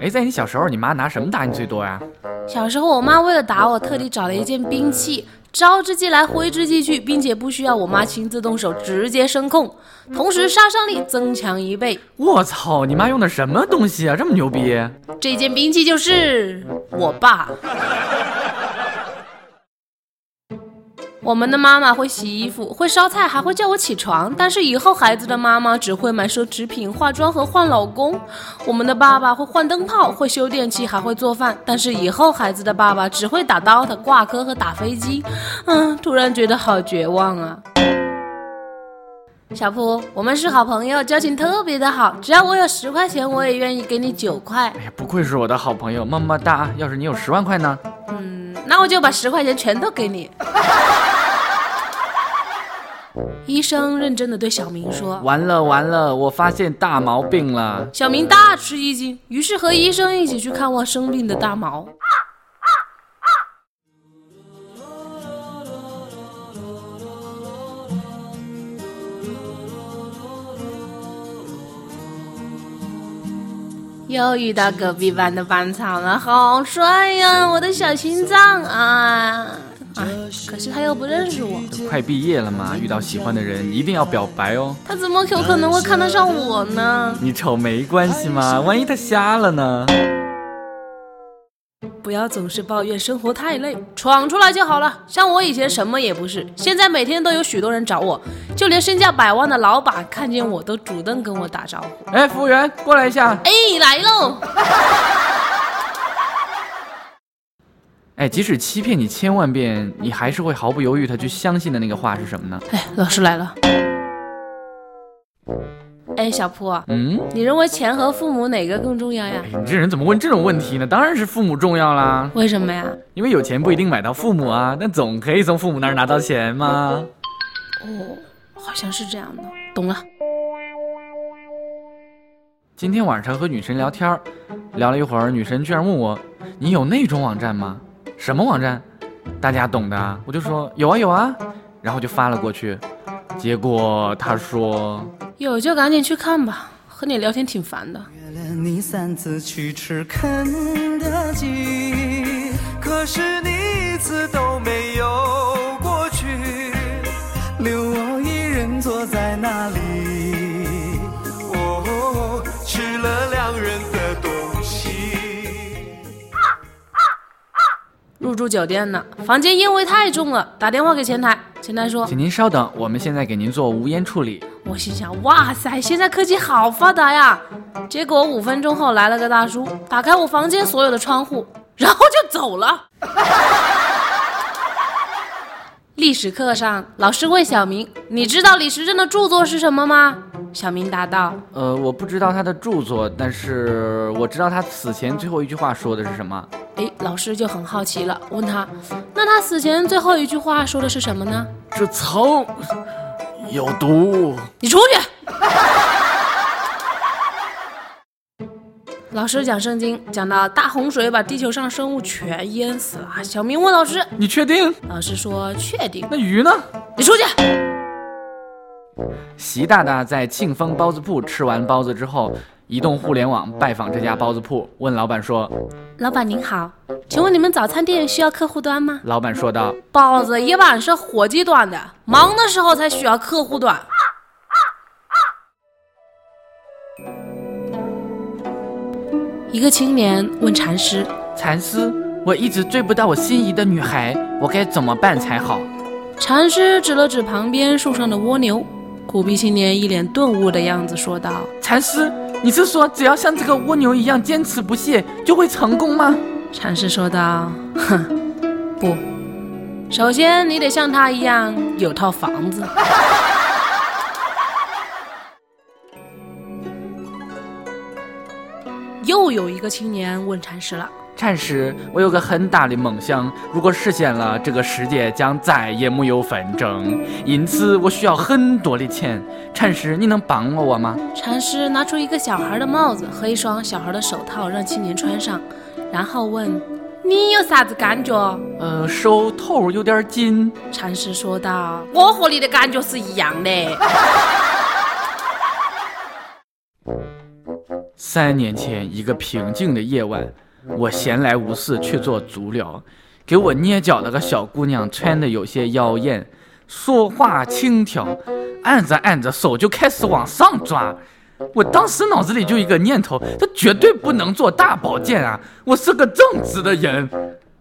哎，在你小时候，你妈拿什么打你最多呀？小时候，我妈为了打我，特地找了一件兵器，招之即来，挥之即去，并且不需要我妈亲自动手，直接声控，同时杀伤力增强一倍。我操，你妈用的什么东西啊？这么牛逼！这件兵器就是我爸。我们的妈妈会洗衣服，会烧菜，还会叫我起床。但是以后孩子的妈妈只会买奢侈品、化妆和换老公。我们的爸爸会换灯泡，会修电器，还会做饭。但是以后孩子的爸爸只会打 DOTA、挂科和打飞机。嗯，突然觉得好绝望啊！小铺，我们是好朋友，交情特别的好。只要我有十块钱，我也愿意给你九块。哎呀，不愧是我的好朋友，么么哒！要是你有十万块呢？嗯，那我就把十块钱全都给你。医生认真的对小明说：“完了完了，我发现大毛病了。”小明大吃一惊，于是和医生一起去看望生病的大毛。又遇到隔壁班的班草了，好帅呀，我的小心脏啊！哎，可是他又不认识我。快毕业了嘛，遇到喜欢的人一定要表白哦。他怎么有可能会看得上我呢？你丑没关系嘛，万一他瞎了呢？不要总是抱怨生活太累，闯出来就好了。像我以前什么也不是，现在每天都有许多人找我，就连身价百万的老板看见我都主动跟我打招呼。哎，服务员，过来一下。哎，来喽。哎，即使欺骗你千万遍，你还是会毫不犹豫的去相信的那个话是什么呢？哎，老师来了。哎，小铺，嗯，你认为钱和父母哪个更重要呀？你这人怎么问这种问题呢？当然是父母重要啦。为什么呀？因为有钱不一定买到父母啊，但总可以从父母那儿拿到钱嘛。哦，好像是这样的，懂了。今天晚上和女神聊天，聊了一会儿，女神居然问我：“你有那种网站吗？”什么网站？大家懂的，我就说有啊有啊，然后就发了过去，结果他说有就赶紧去看吧，和你聊天挺烦的。你三次去吃肯德基，可是你一次都没有过去，留我一人坐在那里。入住酒店呢，房间烟味太重了，打电话给前台，前台说，请您稍等，我们现在给您做无烟处理。我心想，哇塞，现在科技好发达呀！结果五分钟后来了个大叔，打开我房间所有的窗户，然后就走了。历史课上，老师问小明：“你知道李时珍的著作是什么吗？”小明答道：“呃，我不知道他的著作，但是我知道他此前最后一句话说的是什么。”哎，老师就很好奇了，问他：“那他死前最后一句话说的是什么呢？”这草有毒，你出去。老师讲圣经，讲到大洪水把地球上生物全淹死了。小明问老师：“你确定？”老师说：“确定。”那鱼呢？你出去。习大大在庆丰包子铺吃完包子之后，移动互联网拜访这家包子铺，问老板说：“老板您好，请问你们早餐店需要客户端吗？”老板说道：“包子一般是伙计端的，忙的时候才需要客户端。”一个青年问禅师：“禅师，我一直追不到我心仪的女孩，我该怎么办才好？”禅师指了指旁边树上的蜗牛。苦逼青年一脸顿悟的样子说道：“禅师，你是说只要像这个蜗牛一样坚持不懈，就会成功吗？”禅师说道：“哼，不，首先你得像他一样有套房子。”又有一个青年问禅师了：“战士，我有个很大的梦想，如果实现了，这个世界将再也没有纷争。因此，我需要很多的钱。禅师，你能帮我我吗？禅师拿出一个小孩的帽子和一双小孩的手套，让青年穿上，然后问：“你有啥子感觉？”“呃，手头有点紧。”禅师说道。“我和你的感觉是一样的。”三年前，一个平静的夜晚。我闲来无事去做足疗，给我捏脚那个小姑娘穿的有些妖艳，说话轻佻，按着按着手就开始往上抓。我当时脑子里就一个念头，这绝对不能做大保健啊！我是个正直的人，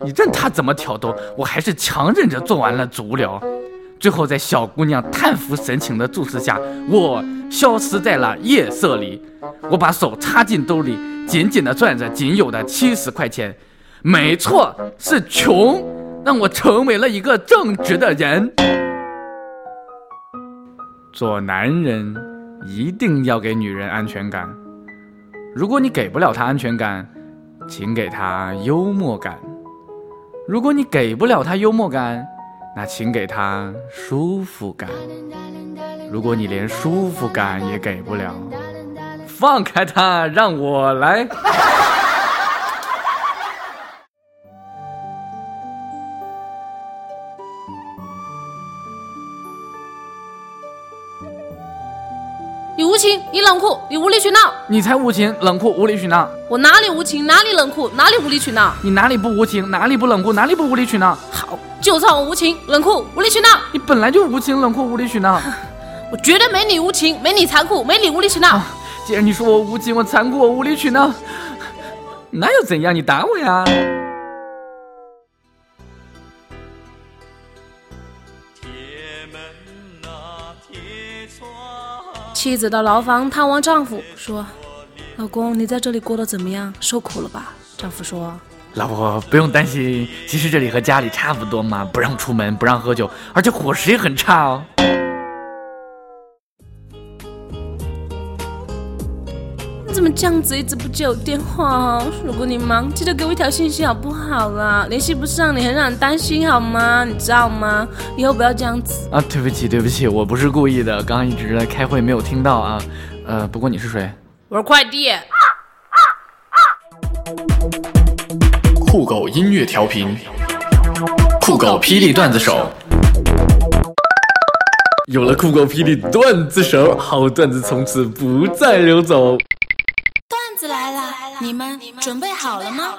你任他怎么挑逗，我还是强忍着做完了足疗。最后在小姑娘叹服神情的注视下，我消失在了夜色里。我把手插进兜里。紧紧地攥着仅有的七十块钱，没错，是穷，让我成为了一个正直的人。做男人一定要给女人安全感，如果你给不了她安全感，请给她幽默感；如果你给不了她幽默感，那请给她舒服感；如果你连舒服感也给不了。放开他，让我来。你无情，你冷酷，你无理取闹。你才无情、冷酷、无理取闹。我哪里无情，哪里冷酷，哪里无理取闹？你哪里不无情，哪里不冷酷，哪里不无理取闹？好，就算我无情、冷酷、无理取闹。你本来就无情、冷酷、无理取闹。我绝对没你无情，没你残酷，没你无理取闹。既然你说我无情，我残酷，我无理取闹，那又怎样？你打我呀！妻子到牢房探望丈夫，说：“老公，你在这里过得怎么样？受苦了吧？”丈夫说：“老婆不用担心，其实这里和家里差不多嘛，不让出门，不让喝酒，而且伙食也很差哦。”这样子一直不接我电话哦？如果你忙，记得给我一条信息好不好啦？联系不上你，很让人担心好吗？你知道吗？以后不要这样子啊！对不起，对不起，我不是故意的，刚刚一直在开会，没有听到啊。呃，不过你是谁？我是快递。酷狗音乐调频，酷狗霹雳段子手。有了酷狗霹雳段子手，好段子从此不再流走。你们准备好了吗？